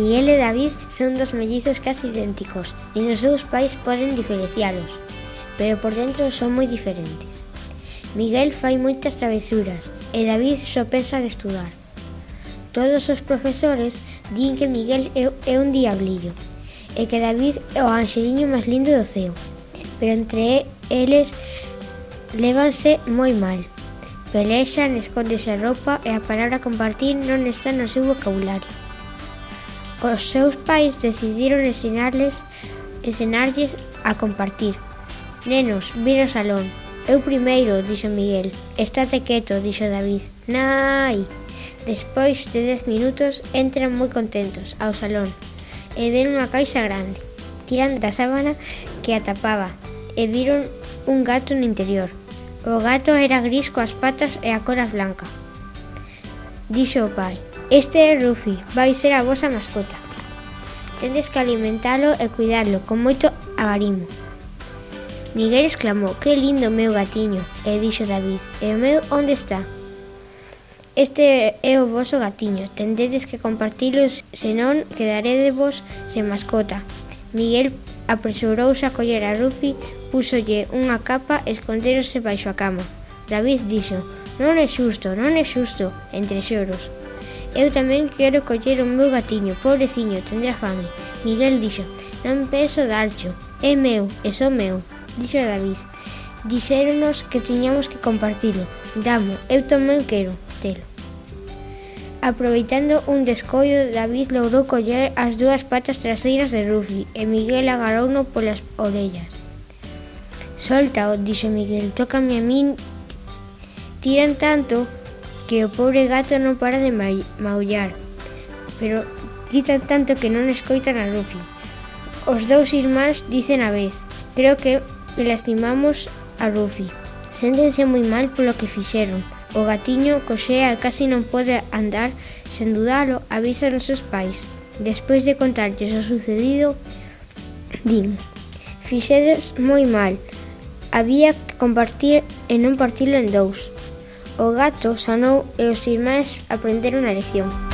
Miguel e David son dos mellizos casi idénticos e nos seus pais poden diferencialos, pero por dentro son moi diferentes. Miguel fai moitas travesuras e David só pensa en estudar. Todos os profesores din que Miguel é un diablillo e que David é o anxeliño máis lindo do ceo, pero entre eles levanse moi mal. Pelexan, escóndese a roupa e a palabra compartir non está no seu vocabulario os seus pais decidiron ensinarles ensinarlles a compartir. Nenos, vir ao salón. Eu primeiro, dixo Miguel. Estate quieto, dixo David. Nai! Despois de dez minutos entran moi contentos ao salón e ven unha caixa grande. Tiran da sábana que a tapaba e viron un gato no interior. O gato era gris coas patas e a cola blanca. Dixo o pai. Este é Rufi, vai ser a vosa mascota. Tendes que alimentalo e cuidalo con moito agarimo. Miguel exclamou, que lindo meu gatiño, e dixo David, e o meu onde está? Este é o vosso gatiño, tendedes que compartilos, senón quedaredevos sen mascota. Miguel apresurouse a coller a Rufi, púsolle unha capa e esconderose baixo a cama. David dixo, non é xusto, non é xusto, entre xoros. Eu tamén quero coller o meu gatiño, pobreciño, tendrá fame. Miguel dixo, non penso darcho, é meu, é só meu, dixo David. Dixéronos que tiñamos que compartilo. Damo, eu tamén quero telo. Aproveitando un descoido, David logrou coller as dúas patas traseiras de Rufi e Miguel agarrouno polas orellas. Solta, dixo Miguel, tócame a min. Tiran tanto que o pobre gato non para de maullar, pero gritan tanto que non escoitan a Rufi. Os dous irmáns dicen a vez, creo que, lastimamos a Rufi. Séntense moi mal polo que fixeron. O gatiño coxea e casi non pode andar, sen dudalo, avisan os seus pais. Despois de contarlles o sucedido, din, fixedes moi mal, había que compartir e non partilo en dous. O gato sanou e os irmáns aprenderon a lección.